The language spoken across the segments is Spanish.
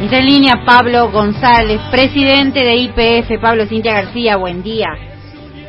Está en línea Pablo González, presidente de IPF. Pablo Cintia García, buen día.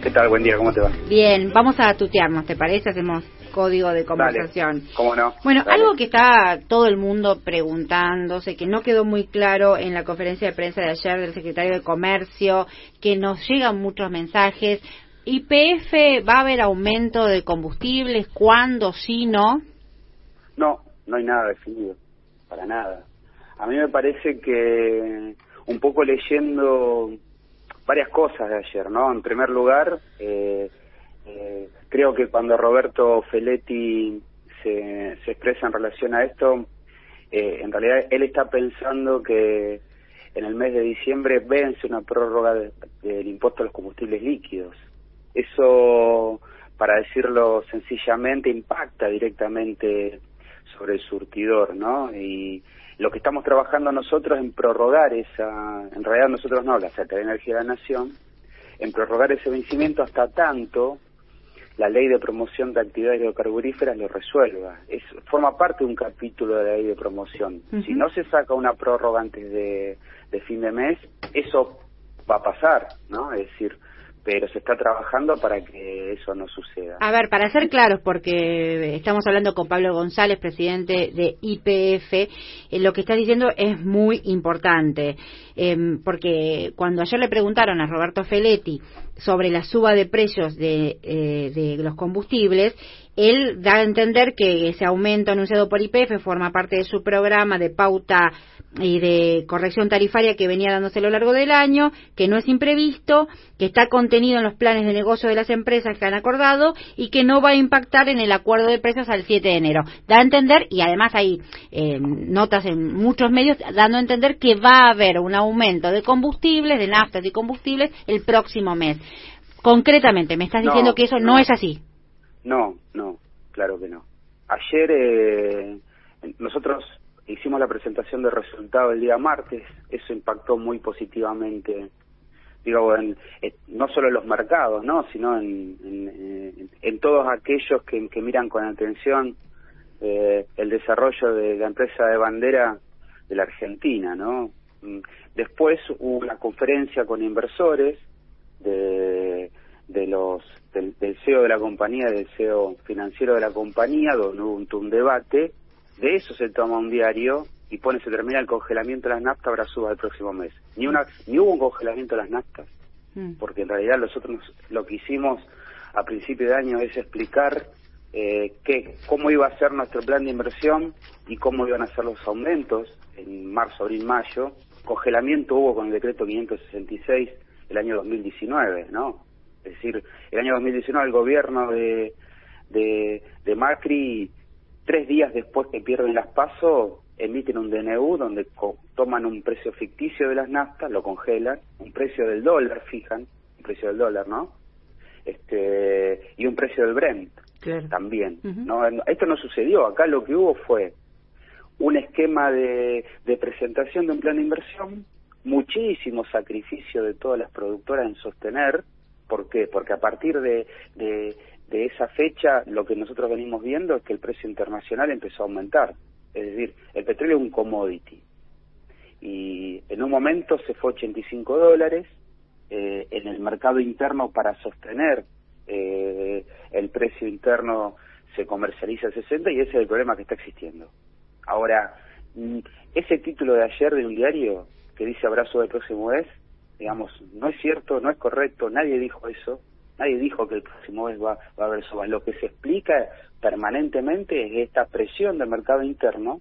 ¿Qué tal? Buen día, ¿cómo te va? Bien, vamos a tutearnos, ¿te parece? Hacemos código de conversación. Dale, ¿Cómo no? Bueno, algo que está todo el mundo preguntándose, que no quedó muy claro en la conferencia de prensa de ayer del secretario de Comercio, que nos llegan muchos mensajes. ¿IPF va a haber aumento de combustibles? ¿Cuándo? ¿Sí? ¿No? No, no hay nada definido, para nada. A mí me parece que un poco leyendo varias cosas de ayer, ¿no? En primer lugar, eh, eh, creo que cuando Roberto Feletti se, se expresa en relación a esto, eh, en realidad él está pensando que en el mes de diciembre vence una prórroga del impuesto a los combustibles líquidos. Eso, para decirlo sencillamente, impacta directamente sobre el surtidor, ¿no? Y lo que estamos trabajando nosotros en prorrogar esa, en realidad nosotros no, la Secretaría de Energía de la Nación, en prorrogar ese vencimiento hasta tanto la ley de promoción de actividades hidrocarburíferas lo resuelva. Es, forma parte de un capítulo de la ley de promoción. Si no se saca una prórroga antes de, de fin de mes, eso va a pasar, ¿no? Es decir, pero se está trabajando para que eso no suceda. A ver, para ser claros, porque estamos hablando con Pablo González, presidente de IPF, eh, lo que está diciendo es muy importante, em, porque cuando ayer le preguntaron a Roberto Feletti sobre la suba de precios de, eh, de los combustibles, él da a entender que ese aumento anunciado por IPF forma parte de su programa de pauta y de corrección tarifaria que venía dándose a lo largo del año, que no es imprevisto, que está contenido en los planes de negocio de las empresas que han acordado y que no va a impactar en el acuerdo de precios al 7 de enero. Da a entender, y además hay eh, notas en muchos medios dando a entender que va a haber un aumento de combustibles, de naftas y combustibles el próximo mes. Concretamente, me estás diciendo que eso no, es así. No, no, claro que no. Ayer eh, nosotros hicimos la presentación de resultados el día martes, eso impactó muy positivamente, digo, en, no solo en los mercados, ¿no? sino en, en, en todos aquellos que, miran con atención eh, el desarrollo de la empresa de bandera de la Argentina. ¿no? Mm, después hubo una conferencia con inversores de, de los del, CEO de la compañía, del CEO financiero de la compañía, donde hubo un debate de eso se toma un diario y pone, se termina el congelamiento de las naftas, habrá suba el próximo mes. Ni, una, ni hubo un congelamiento de las naftas, mm. porque en realidad nosotros lo que hicimos a principio de año es explicar eh, qué, cómo iba a ser nuestro plan de inversión y cómo iban a ser los aumentos en marzo, abril, mayo. Congelamiento hubo con el decreto 566 el año 2019, ¿no? Es decir, el año 2019 el gobierno de, de, de Macri tres días después que pierden las pasos, emiten un DNU donde toman un precio ficticio de las naftas, lo congelan, un precio del dólar, fijan, un precio del dólar, ¿no? Este, y un precio del Brent también. ¿no? Esto no sucedió, acá lo que hubo fue un esquema de, de presentación de un plan de inversión, muchísimo sacrificio de todas las productoras en sostener, ¿por qué? Porque a partir de, de de esa fecha lo que nosotros venimos viendo es que el precio internacional empezó a aumentar. Es decir, el petróleo es un commodity. Y en un momento se fue a 85 dólares. Eh, en el mercado interno para sostener eh, el precio interno se comercializa a 60 y ese es el problema que está existiendo. Ahora, mm, ese título de ayer de un diario que dice abrazo del próximo mes, digamos, no es cierto, no es correcto, nadie dijo eso, Nadie dijo que el próximo mes va, a haber suba. Lo que se explica permanentemente es esta presión del mercado interno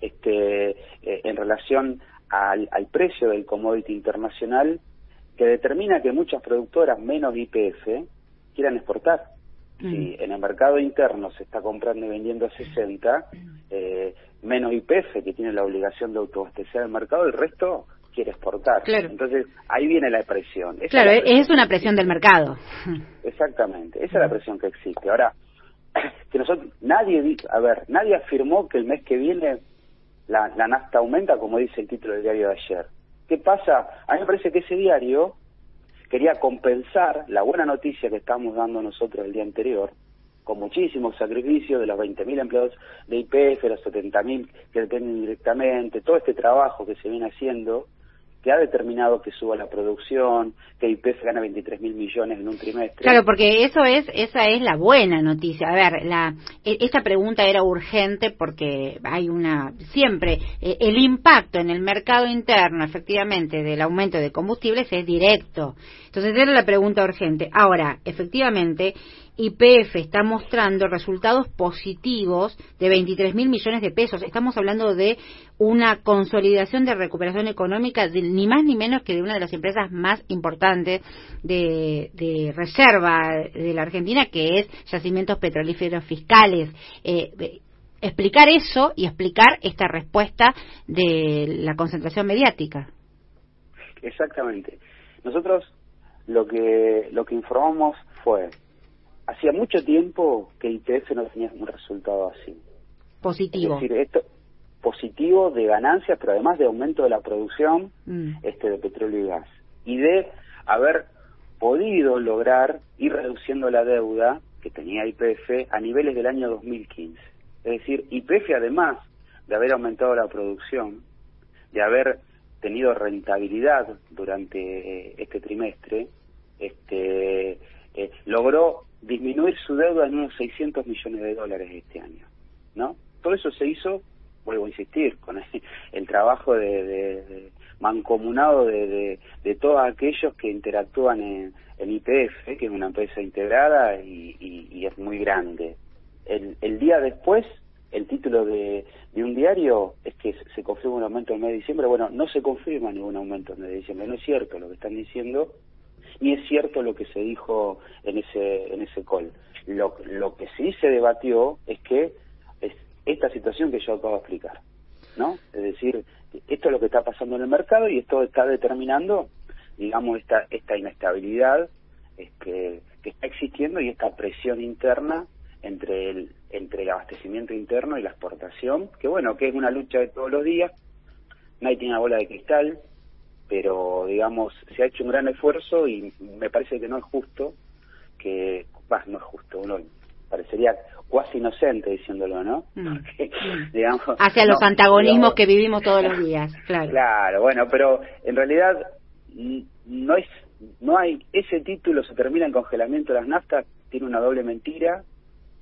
este, eh, en relación al, precio del commodity internacional que determina que muchas productoras menos IPF quieran exportar. Mm. Si en el mercado interno se está comprando y vendiendo a 60, eh, menos IPF que tiene la obligación de autoabastecer el mercado, el resto quiere exportar. Entonces, ahí viene la presión. claro, es una presión del mercado. Exactamente, esa es la presión que existe. Ahora, que nosotros, nadie, a ver, nadie afirmó que el mes que viene la, la nafta aumenta, como dice el título del diario de ayer. ¿Qué pasa? A mí me parece que ese diario quería compensar la buena noticia que estamos dando nosotros el día anterior, con muchísimos sacrificios de los 20.000 empleados de IPF, los 70.000 que dependen directamente, todo este trabajo que se viene haciendo, que ha determinado que suba la producción, que IPF gana 23 mil millones en un trimestre. Claro, porque eso es, esa es la buena noticia. A ver, la, e, esta pregunta era urgente porque hay una, siempre, e, el impacto en el mercado interno, efectivamente, del aumento de combustibles es directo. Entonces, era la pregunta urgente. Ahora, efectivamente, YPF está mostrando resultados positivos de 23 mil millones de pesos. Estamos hablando de una consolidación de recuperación económica ni más ni menos que de una de las empresas más importantes de, reserva de la Argentina, que es Yacimientos Petrolíferos Fiscales. Eh, explicar eso y explicar esta respuesta de la concentración mediática. Exactamente. Nosotros lo que lo que informamos fue hacía mucho tiempo que IPF no tenía un resultado así. Positivo. Es decir, esto positivo de ganancias, pero además de aumento de la producción mm. este de petróleo y gas. Y de haber podido lograr ir reduciendo la deuda que tenía IPF a niveles del año 2015. Es decir, IPF además de haber aumentado la producción, de haber tenido rentabilidad durante este trimestre, este, eh, logró disminuir su deuda en unos 600 millones de dólares este año, ¿no? Todo eso se hizo, vuelvo a insistir, con el, trabajo de, mancomunado de, todos aquellos que interactúan en, el IPF, que es una empresa integrada y, es muy grande. El, día después, el título de, un diario es que se confirma un aumento en el mes de diciembre. Bueno, no se confirma ningún aumento en el mes de diciembre, no es cierto lo que están diciendo y es cierto lo que se dijo en ese en ese call. Lo, que sí se debatió es que es esta situación que yo acabo de explicar, ¿no? Es decir, esto es lo que está pasando en el mercado y esto está determinando, digamos, esta esta inestabilidad que está existiendo y esta presión interna entre el entre el abastecimiento interno y la exportación, que bueno, que es una lucha de todos los días. Nadie tiene bola de cristal, pero digamos se ha hecho un gran esfuerzo y me parece que no es justo que bah, no es justo uno parecería cuasi inocente diciéndolo no mm. digamos hacia los antagonismos que vivimos todos los días claro. Claro bueno pero en realidad no es no hay ese título se termina en congelamiento de las naftas tiene una doble mentira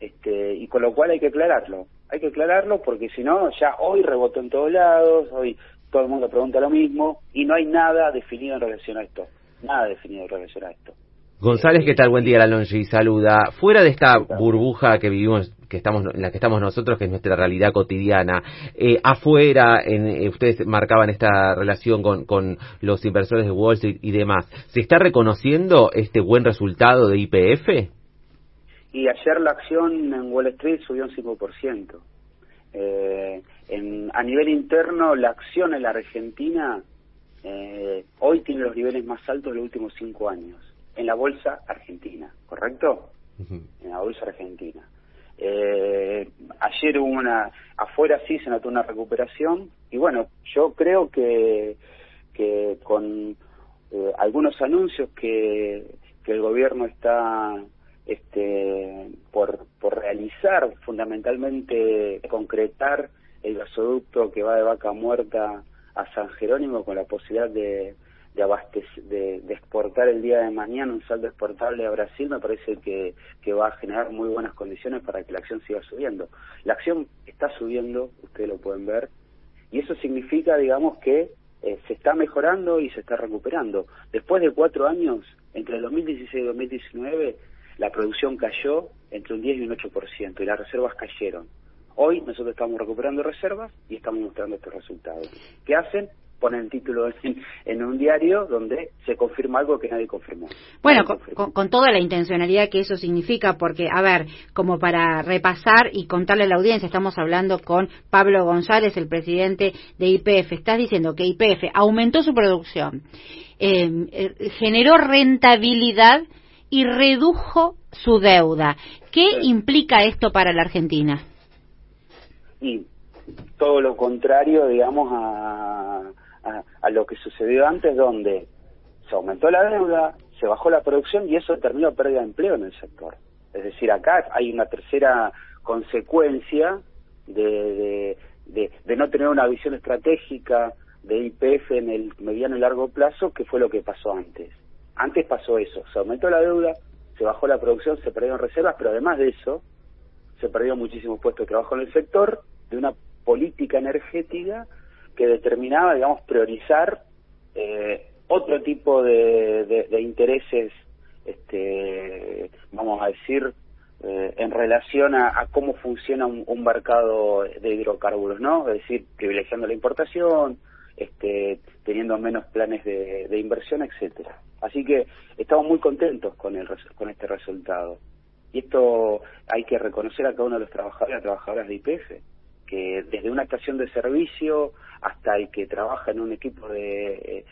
este y con lo cual hay que aclararlo. Hay que aclararlo porque si no ya hoy rebotó en todos lados hoy todo el mundo pregunta lo mismo y no hay nada definido en relación a esto. Nada definido en relación a esto. González, ¿qué tal? Buen día, y Saluda. Fuera de esta burbuja que vivimos, que estamos, en la que estamos nosotros, que es nuestra realidad cotidiana, eh, afuera, en, eh, ustedes marcaban esta relación con, con los inversores de Wall Street y demás. ¿Se está reconociendo este buen resultado de IPF? Y ayer la acción en Wall Street subió un 5%. Eh, en, a nivel interno, la acción en la Argentina eh, hoy tiene los niveles más altos de los últimos cinco años, en la bolsa argentina, ¿correcto? En la bolsa argentina. Eh, ayer hubo una, afuera sí se notó una recuperación y bueno, yo creo que, que con eh, algunos anuncios que, que el gobierno está este, por, por realizar, fundamentalmente concretar el gasoducto que va de Vaca Muerta a San Jerónimo con la posibilidad de, de, de, exportar el día de mañana un saldo exportable a Brasil, me parece que, que va a generar muy buenas condiciones para que la acción siga subiendo. La acción está subiendo, ustedes lo pueden ver, y eso significa, digamos, que eh, se está mejorando y se está recuperando. Después de cuatro años, entre el 2016 y 2019, la producción cayó entre un 10 y un 8% y las reservas cayeron. Hoy nosotros estamos recuperando reservas y estamos mostrando estos resultados. ¿Qué hacen? Ponen el título en, un diario donde se confirma algo que nadie confirmó. Bueno, Con, toda la intencionalidad que eso significa, porque, a ver, como para repasar y contarle a la audiencia, estamos hablando con Pablo González, el presidente de IPF. Estás diciendo que IPF aumentó su producción, eh, eh, generó rentabilidad y redujo su deuda. ¿Qué implica esto para la Argentina? Y todo lo contrario, digamos, a, a, lo que sucedió antes, donde se aumentó la deuda, se bajó la producción y eso terminó pérdida de empleo en el sector. Es decir, acá hay una tercera consecuencia de, de, de, no tener una visión estratégica de IPF en el mediano y largo plazo, que fue lo que pasó antes. Antes pasó eso, se aumentó la deuda, se bajó la producción, se perdieron reservas, pero además de eso, se perdió muchísimos puestos de trabajo en el sector de una política energética que determinaba, digamos, priorizar eh, otro tipo de, de, intereses, este, vamos a decir, eh, en relación a, cómo funciona un, mercado de hidrocarburos, ¿no? Es decir, privilegiando la importación, este, teniendo menos planes de, de inversión, etcétera. Así que estamos muy contentos con, el, con este resultado. Y esto hay que reconocer a cada uno de los trabajadores y trabajadoras de IPF, que desde una estación de servicio hasta el que trabaja en un equipo de,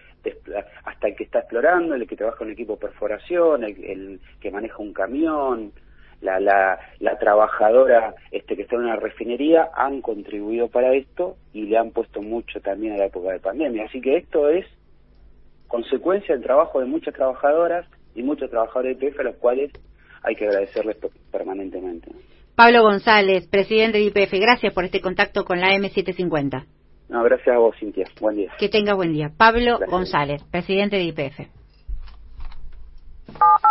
hasta el que está explorando, el que trabaja en un equipo de perforación, el, que maneja un camión, la, la, la, trabajadora este, que está en una refinería han contribuido para esto y le han puesto mucho también a la época de pandemia. Así que esto es consecuencia del trabajo de muchas trabajadoras y muchos trabajadores de IPF a los cuales hay que agradecerles permanentemente. Pablo González, presidente de IPF, gracias por este contacto con la M750. No, gracias a vos, Cintia. Buen día. Que tenga buen día. Pablo González, presidente de IPF.